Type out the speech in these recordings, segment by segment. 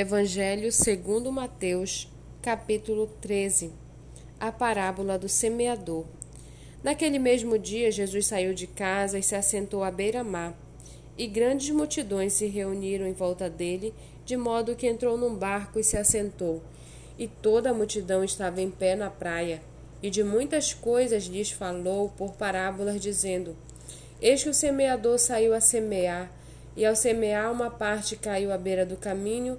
Evangelho segundo Mateus, capítulo 13. A parábola do semeador. Naquele mesmo dia, Jesus saiu de casa e se assentou à beira-mar, e grandes multidões se reuniram em volta dele, de modo que entrou num barco e se assentou. E toda a multidão estava em pé na praia, e de muitas coisas lhes falou por parábolas, dizendo: Eis que o semeador saiu a semear, e ao semear uma parte caiu à beira do caminho,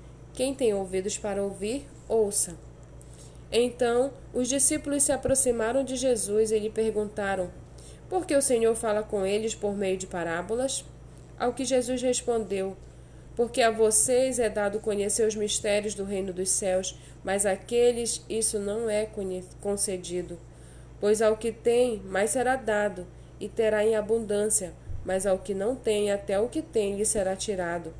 Quem tem ouvidos para ouvir, ouça. Então os discípulos se aproximaram de Jesus e lhe perguntaram: Por que o Senhor fala com eles por meio de parábolas? Ao que Jesus respondeu: Porque a vocês é dado conhecer os mistérios do reino dos céus, mas àqueles isso não é concedido. Pois ao que tem, mais será dado, e terá em abundância, mas ao que não tem, até o que tem lhe será tirado.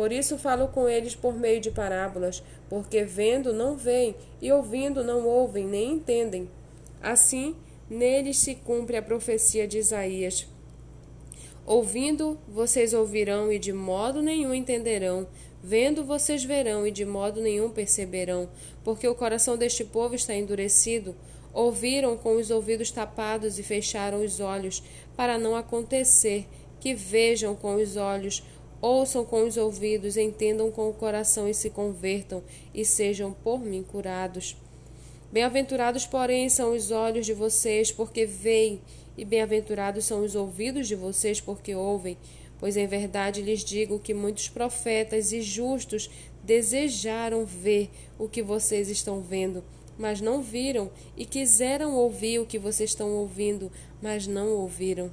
Por isso falo com eles por meio de parábolas, porque vendo não veem, e ouvindo não ouvem, nem entendem. Assim, neles se cumpre a profecia de Isaías. Ouvindo, vocês ouvirão e de modo nenhum entenderão. Vendo, vocês verão e de modo nenhum perceberão, porque o coração deste povo está endurecido. Ouviram com os ouvidos tapados e fecharam os olhos, para não acontecer que vejam com os olhos, Ouçam com os ouvidos, entendam com o coração e se convertam, e sejam por mim curados. Bem-aventurados, porém, são os olhos de vocês, porque veem, e bem-aventurados são os ouvidos de vocês, porque ouvem. Pois em verdade lhes digo que muitos profetas e justos desejaram ver o que vocês estão vendo, mas não viram, e quiseram ouvir o que vocês estão ouvindo, mas não ouviram.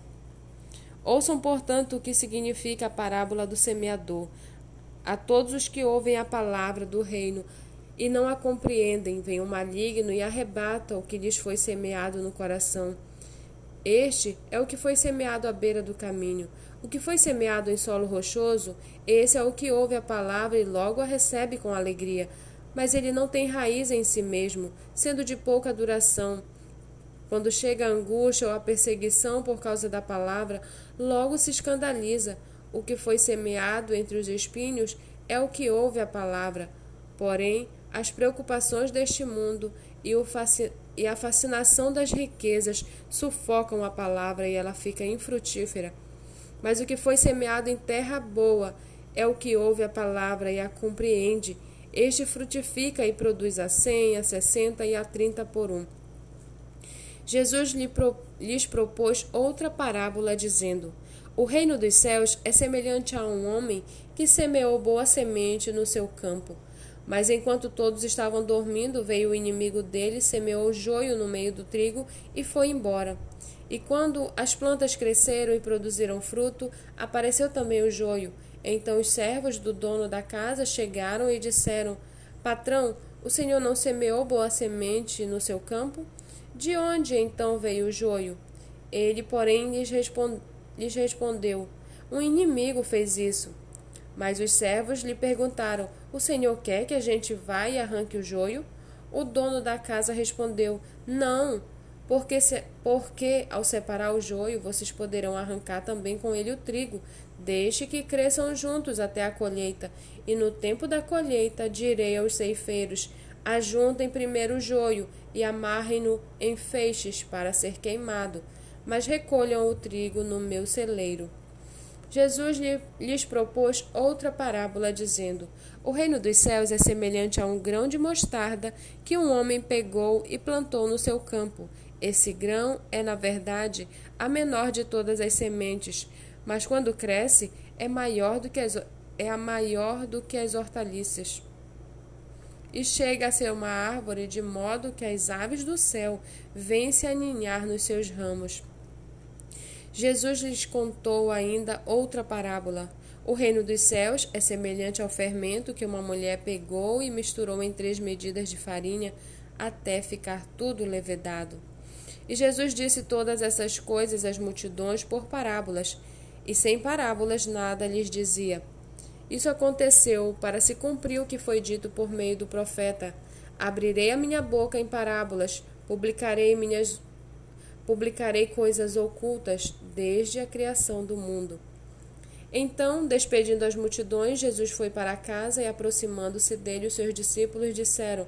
Ouçam, portanto, o que significa a parábola do semeador. A todos os que ouvem a palavra do reino e não a compreendem, vem o maligno e arrebata o que lhes foi semeado no coração. Este é o que foi semeado à beira do caminho. O que foi semeado em solo rochoso, esse é o que ouve a palavra e logo a recebe com alegria. Mas ele não tem raiz em si mesmo, sendo de pouca duração. Quando chega a angústia ou a perseguição por causa da palavra, logo se escandaliza. O que foi semeado entre os espinhos é o que ouve a palavra. Porém, as preocupações deste mundo e, e a fascinação das riquezas sufocam a palavra e ela fica infrutífera. Mas o que foi semeado em terra boa é o que ouve a palavra e a compreende. Este frutifica e produz a cem, a sessenta e a trinta por um. Jesus lhes propôs outra parábola, dizendo: O reino dos céus é semelhante a um homem que semeou boa semente no seu campo. Mas enquanto todos estavam dormindo, veio o inimigo dele, semeou joio no meio do trigo e foi embora. E quando as plantas cresceram e produziram fruto, apareceu também o joio. Então os servos do dono da casa chegaram e disseram: Patrão, o senhor não semeou boa semente no seu campo? De onde então veio o joio? Ele, porém, lhes, respond... lhes respondeu: Um inimigo fez isso. Mas os servos lhe perguntaram: O senhor quer que a gente vá e arranque o joio? O dono da casa respondeu: Não, porque, se... porque ao separar o joio, vocês poderão arrancar também com ele o trigo. Deixe que cresçam juntos até a colheita. E no tempo da colheita direi aos ceifeiros: Ajuntem primeiro o joio e amarrem-no em feixes para ser queimado, mas recolham o trigo no meu celeiro. Jesus lhes propôs outra parábola, dizendo: O reino dos céus é semelhante a um grão de mostarda que um homem pegou e plantou no seu campo. Esse grão é, na verdade, a menor de todas as sementes, mas quando cresce é maior do que as, é a maior do que as hortaliças e chega a ser uma árvore de modo que as aves do céu vêm se aninhar nos seus ramos. Jesus lhes contou ainda outra parábola. O reino dos céus é semelhante ao fermento que uma mulher pegou e misturou em três medidas de farinha até ficar tudo levedado. E Jesus disse todas essas coisas às multidões por parábolas, e sem parábolas nada lhes dizia. Isso aconteceu para se cumprir o que foi dito por meio do profeta: Abrirei a minha boca em parábolas, publicarei minhas publicarei coisas ocultas desde a criação do mundo. Então, despedindo as multidões, Jesus foi para casa e, aproximando-se dele, os seus discípulos disseram: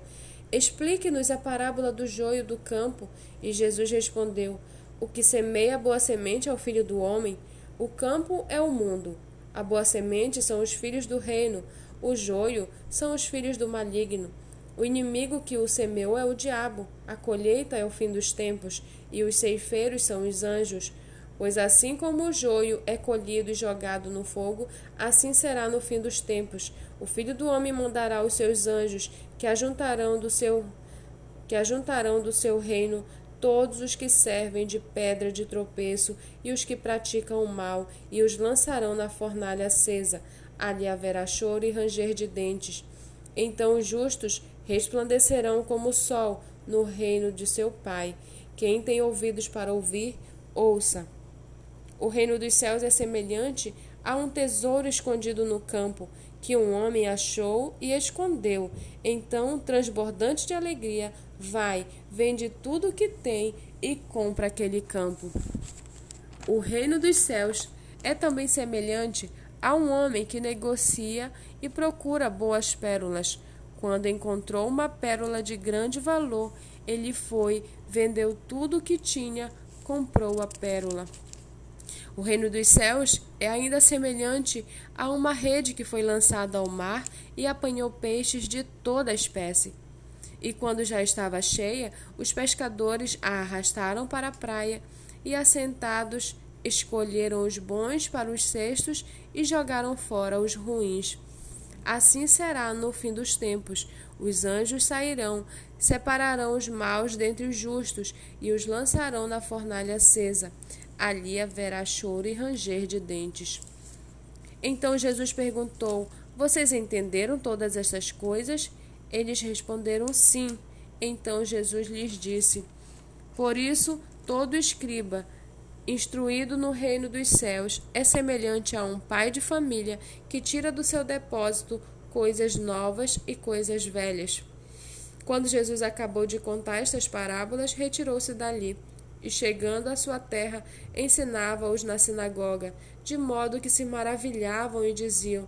Explique-nos a parábola do joio do campo. E Jesus respondeu: O que semeia boa semente é o filho do homem. O campo é o mundo. A boa semente são os filhos do reino. O joio são os filhos do maligno. O inimigo que o semeou é o diabo. A colheita é o fim dos tempos. E os ceifeiros são os anjos. Pois assim como o joio é colhido e jogado no fogo, assim será no fim dos tempos. O filho do homem mandará os seus anjos, que ajuntarão do seu que ajuntarão do seu reino todos os que servem de pedra de tropeço e os que praticam o mal, e os lançarão na fornalha acesa. Ali haverá choro e ranger de dentes. Então os justos resplandecerão como o sol no reino de seu Pai. Quem tem ouvidos para ouvir, ouça. O reino dos céus é semelhante a um tesouro escondido no campo, que um homem achou e escondeu. Então, transbordante de alegria, vai, vende tudo o que tem e compra aquele campo. O reino dos céus é também semelhante a um homem que negocia e procura boas pérolas. Quando encontrou uma pérola de grande valor, ele foi, vendeu tudo o que tinha, comprou a pérola. O reino dos céus é ainda semelhante a uma rede que foi lançada ao mar e apanhou peixes de toda a espécie. E quando já estava cheia, os pescadores a arrastaram para a praia e, assentados, escolheram os bons para os cestos e jogaram fora os ruins. Assim será no fim dos tempos. Os anjos sairão, separarão os maus dentre os justos e os lançarão na fornalha acesa ali haverá choro e ranger de dentes. Então Jesus perguntou: Vocês entenderam todas estas coisas? Eles responderam: Sim. Então Jesus lhes disse: Por isso, todo escriba, instruído no reino dos céus, é semelhante a um pai de família que tira do seu depósito coisas novas e coisas velhas. Quando Jesus acabou de contar estas parábolas, retirou-se dali e chegando à sua terra, ensinava-os na sinagoga, de modo que se maravilhavam e diziam: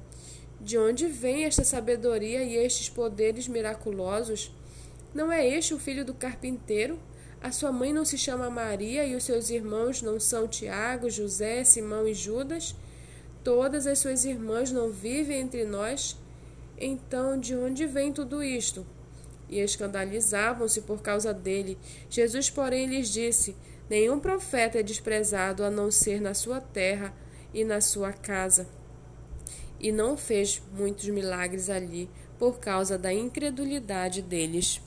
De onde vem esta sabedoria e estes poderes miraculosos? Não é este o filho do carpinteiro? A sua mãe não se chama Maria e os seus irmãos não são Tiago, José, Simão e Judas? Todas as suas irmãs não vivem entre nós? Então, de onde vem tudo isto? E escandalizavam-se por causa dele. Jesus, porém, lhes disse: Nenhum profeta é desprezado a não ser na sua terra e na sua casa. E não fez muitos milagres ali por causa da incredulidade deles.